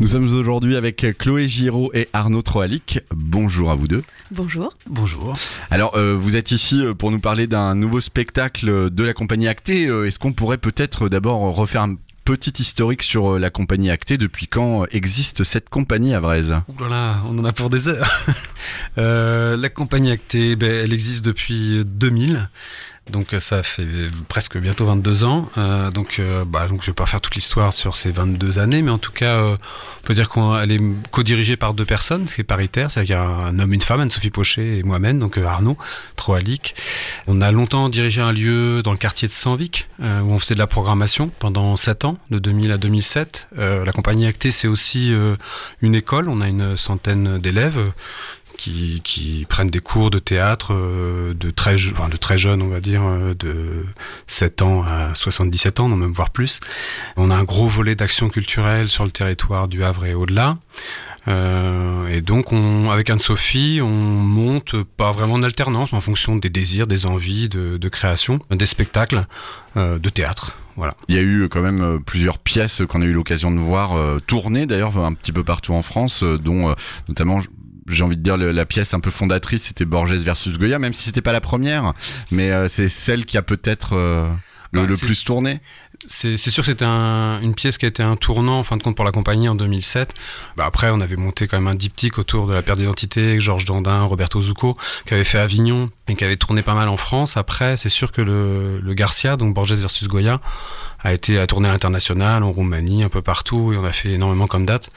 Nous sommes aujourd'hui avec Chloé Giraud et Arnaud Troalic. Bonjour à vous deux. Bonjour. Bonjour. Alors, euh, vous êtes ici euh, pour nous parler d'un nouveau spectacle de la compagnie Acté. Euh, Est-ce qu'on pourrait peut-être d'abord refaire un petit historique sur la compagnie Acté? Depuis quand existe cette compagnie à Vraise Voilà, on en a pour des heures. Euh, la compagnie Acté, ben, elle existe depuis 2000. Donc euh, ça fait presque bientôt 22 ans. Euh, donc, euh, bah, donc je vais pas faire toute l'histoire sur ces 22 années, mais en tout cas, euh, on peut dire qu'elle est co-dirigée par deux personnes, c'est paritaire, c'est-à-dire un, un homme, une femme, Anne-Sophie Pochet et moi-même, donc euh, Arnaud Troalic. On a longtemps dirigé un lieu dans le quartier de Sanvic, où on faisait de la programmation pendant 7 ans, de 2000 à 2007. Euh, la compagnie Acté, c'est aussi une école, on a une centaine d'élèves qui, qui prennent des cours de théâtre euh, de très enfin, de très jeunes on va dire euh, de 7 ans à 77 ans non même voire plus. On a un gros volet d'action culturelle sur le territoire du Havre et au-delà. Euh, et donc on avec Anne-Sophie on monte pas vraiment en alternance mais en fonction des désirs des envies de, de création des spectacles euh, de théâtre. Voilà. Il y a eu quand même euh, plusieurs pièces qu'on a eu l'occasion de voir euh, tourner d'ailleurs un petit peu partout en France, euh, dont euh, notamment j'ai envie de dire le- la pièce un peu fondatrice c'était Borges versus Goya, même si c'était pas la première, mais euh, c'est celle qui a peut-être euh, le, Bah, plus tourné. C'est sûr que c'était un- une pièce qui a été un tournant en fin de compte pour la compagnie en 2007. Bah après, on avait monté quand même un diptyque autour de la perte d'identité Georges Dandin, Roberto Zucco, qui avait fait Avignon et qui avait tourné pas mal en France. Après, c'est sûr que le, le Garcia, donc Borges versus Goya, a été à tourner à l'international, en Roumanie, un peu partout, et on a fait énormément comme date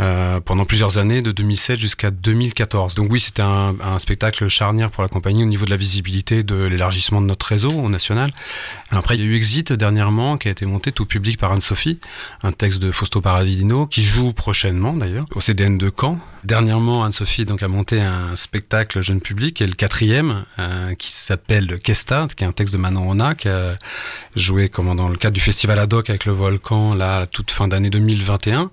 euh, pendant plusieurs années, de 2007 jusqu'à 2014. Donc oui, c'était un, un spectacle charnière pour la compagnie au niveau de la visibilité, de l'élargissement de notre réseau au national. Après, il y a eu Exit dernièrement, qui a été monté tout public par Anne-Sophie, un texte de Fausto Paravidino, qui joue prochainement d'ailleurs, au CDN de Caen. Dernièrement, Anne-Sophie donc a monté un spectacle jeune public, est le quatrième, euh, qui s'appelle Kesta, qui est un texte de Manon Ona, qui a joué comment, dans le cadre du festival ad hoc avec le volcan, là, toute fin d'année 2021.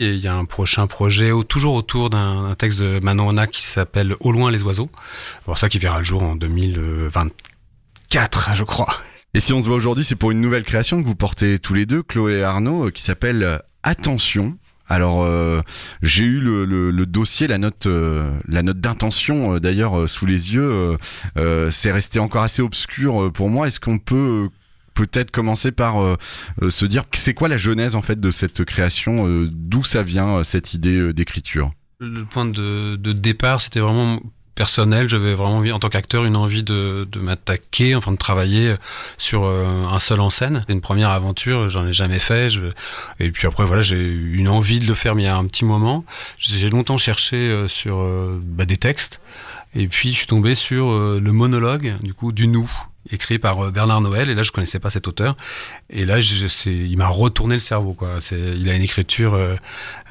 Et il y a un prochain projet, toujours autour d'un un texte de Manon Ona qui s'appelle Au loin les oiseaux. Alors ça qui verra le jour en 2024, je crois. Et si on se voit aujourd'hui, c'est pour une nouvelle création que vous portez tous les deux, Chloé et Arnaud, euh, qui s'appelle euh, Attention. Alors euh, j'ai eu le, dossier, la note, la note d'intention d'ailleurs sous les yeux. c'est resté encore assez obscur pour moi. Est-ce qu'on peut peut-être commencer par se dire c'est quoi la genèse en fait de cette création D'où ça vient cette idée d'écriture? Le point de départ, c'était vraiment personnel. J'avais vraiment en tant qu'acteur, une envie de, de m'attaquer, enfin de travailler sur euh, un seul en scène. C'était une première aventure, j'en ai jamais fait. Je... Et puis après, voilà, j'ai eu une envie de le faire, mais il y a un petit moment. J'ai longtemps cherché euh, sur euh, bah, des textes. Et puis, je suis tombé sur le monologue, du coup, du nous écrit par euh, Bernard Noël et là je connaissais pas cet auteur. Et là je, il m'a retourné le cerveau quoi. Il a une écriture euh,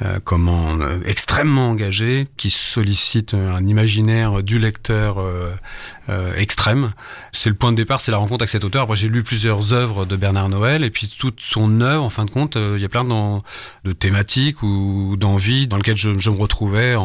euh, comment euh, extrêmement engagée qui sollicite un imaginaire du lecteur euh, extrême. C'est le point de départ c'est la rencontre avec cet auteur. Après j'ai lu plusieurs œuvres de Bernard Noël et puis toute son œuvre en fin de compte il y a plein de thématiques ou d'envies dans lesquelles je, me retrouvais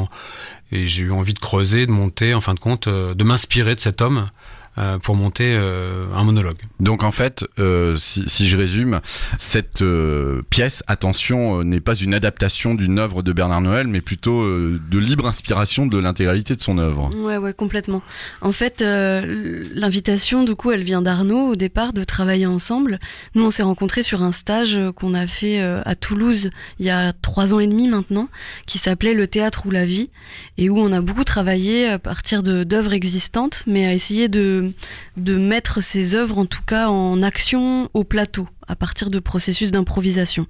et j'ai eu envie de creuser de monter en fin de compte de m'inspirer de cet homme euh, pour monter euh, un monologue. Donc en fait, euh, si, si je résume, cette euh, pièce, attention, euh, n'est pas une adaptation d'une œuvre de Bernard Noël, mais plutôt euh, de libre inspiration de l'intégralité de son œuvre. Ouais, ouais, complètement. En fait, euh, l'invitation, du coup, elle vient d'Arnaud au départ de travailler ensemble. Nous, on s'est rencontrés sur un stage qu'on a fait euh, à Toulouse il y a trois ans et demi maintenant, qui s'appelait Le théâtre ou la vie, et où on a beaucoup travaillé à partir de d'œuvres existantes, mais à essayer de de mettre ces œuvres, en tout cas, en action au plateau à partir de processus d'improvisation.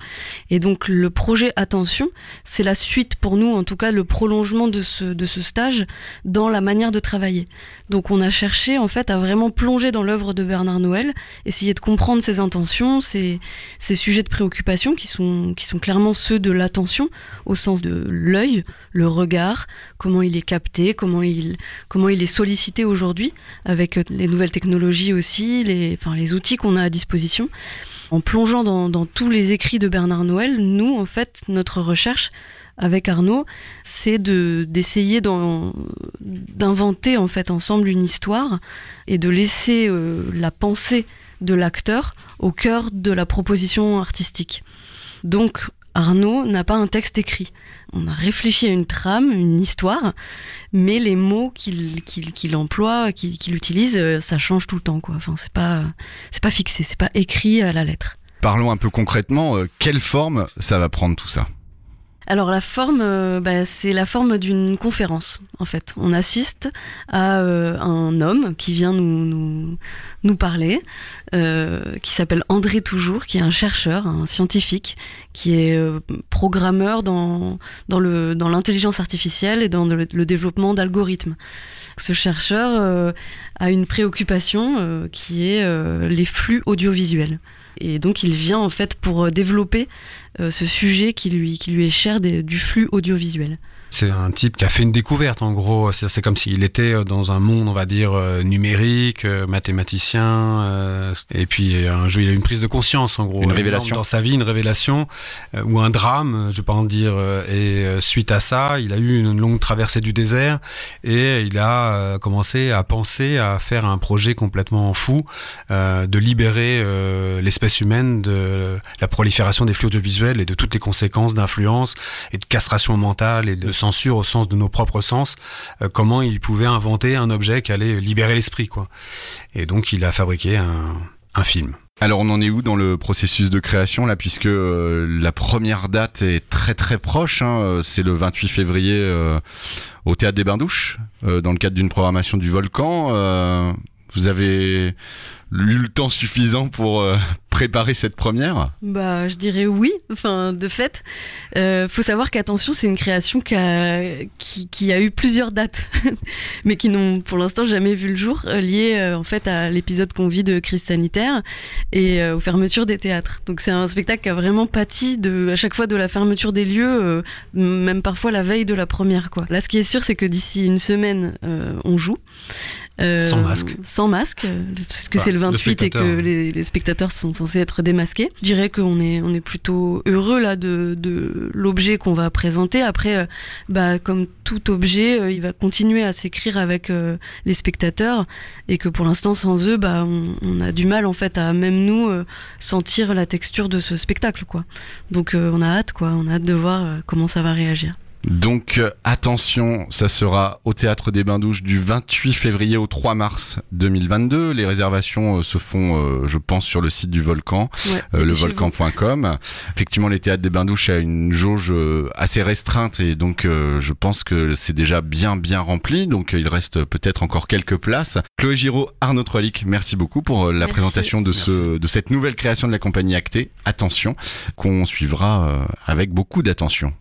Et donc le projet Attention, c'est la suite pour nous, en tout cas le prolongement de ce, de ce stage dans la manière de travailler. Donc on a cherché en fait à vraiment plonger dans l'œuvre de Bernard Noël, essayer de comprendre ses intentions, ses, ses sujets de préoccupation qui sont, qui sont clairement ceux de l'attention au sens de l'œil, le regard, comment il est capté, comment il, comment il est sollicité aujourd'hui avec les nouvelles technologies aussi, les, enfin, les outils qu'on a à disposition. En plongeant dans, tous les écrits de Bernard Noël, nous, en fait, notre recherche avec Arnaud, c'est de d'essayer d'inventer en fait ensemble une histoire et de laisser euh, la pensée de l'acteur au cœur de la proposition artistique. Donc Arnaud n'a pas un texte écrit. On a réfléchi à une trame, une histoire, mais les mots qu'il emploie, qu'il utilise, ça change tout le temps. Quoi. Enfin, c'est pas, c'est pas fixé, c'est pas écrit à la lettre. Parlons un peu concrètement, quelle forme ça va prendre tout ça? Alors la forme, euh, bah, c'est la forme d'une conférence en fait. On assiste à euh, un homme qui vient nous, parler, euh, qui s'appelle André Toujours, qui est un chercheur, un scientifique, qui est programmeur dans l'intelligence artificielle et dans le, le développement d'algorithmes. Ce chercheur a une préoccupation qui est les flux audiovisuels. Et donc il vient en fait pour développer ce sujet qui lui, qui lui est cher du flux audiovisuel. C'est un type qui a fait une découverte en gros. C'est comme s'il était euh, dans un monde, on va dire, euh, numérique, euh, mathématicien. et puis un jeu, il a une prise de conscience en gros. Une révélation. Dans sa vie, une révélation ou un drame, je vais pas en dire. Et suite à ça, il a eu une longue traversée du désert et il a commencé à penser à faire un projet complètement fou de libérer l'espèce humaine de la prolifération des flux audiovisuels et de toutes les conséquences d'influence et de castration mentale et de censure au sens de nos propres sens, euh, comment il pouvait inventer un objet qui allait libérer l'esprit, quoi. Et donc il a fabriqué un, film. Alors on en est où dans le processus de création là puisque euh, la première date est très très proche, hein, euh, c'est le 28 février au théâtre des Bains-Douches dans le cadre d'une programmation du Volcan. vous avez eu le temps suffisant pour euh, préparer cette première? Bah, je dirais oui. Enfin, de fait, euh, faut savoir qu'attention, c'est une création qui a, qui, a eu plusieurs dates, mais qui n'ont pour l'instant jamais vu le jour, euh, liées euh, en fait à l'épisode qu'on vit de crise sanitaire et aux fermetures des théâtres. Donc c'est un spectacle qui a vraiment pâti de à chaque fois de la fermeture des lieux, même parfois la veille de la première. Quoi. Là, ce qui est sûr, c'est que d'ici une semaine, on joue. sans masque. Sans masque, parce que c'est le 28 et que les, spectateurs sont censés être démasqués. Je dirais qu'on est, on est plutôt heureux là de, de l'objet qu'on va présenter. Après, euh, bah, comme tout objet, euh, il va continuer à s'écrire avec euh, les spectateurs et que pour l'instant, sans eux, bah, on, on, a du mal en fait à même nous sentir la texture de ce spectacle. Quoi. Donc on a hâte, quoi. on a hâte de voir comment ça va réagir. Donc euh, attention, ça sera au théâtre des Bains-Douches du 28 février au 3 mars 2022. Les réservations euh, se font, euh, je pense, sur le site du Volcan, levolcan.com. Effectivement, les théâtres des Bains-Douches a une jauge assez restreinte et donc je pense que c'est déjà bien bien rempli. Donc il reste peut-être encore quelques places. Chloé Giraud, Arnaud Troilic, merci beaucoup pour la présentation de ce de cette nouvelle création de la compagnie Acté. Attention, qu'on suivra avec beaucoup d'attention.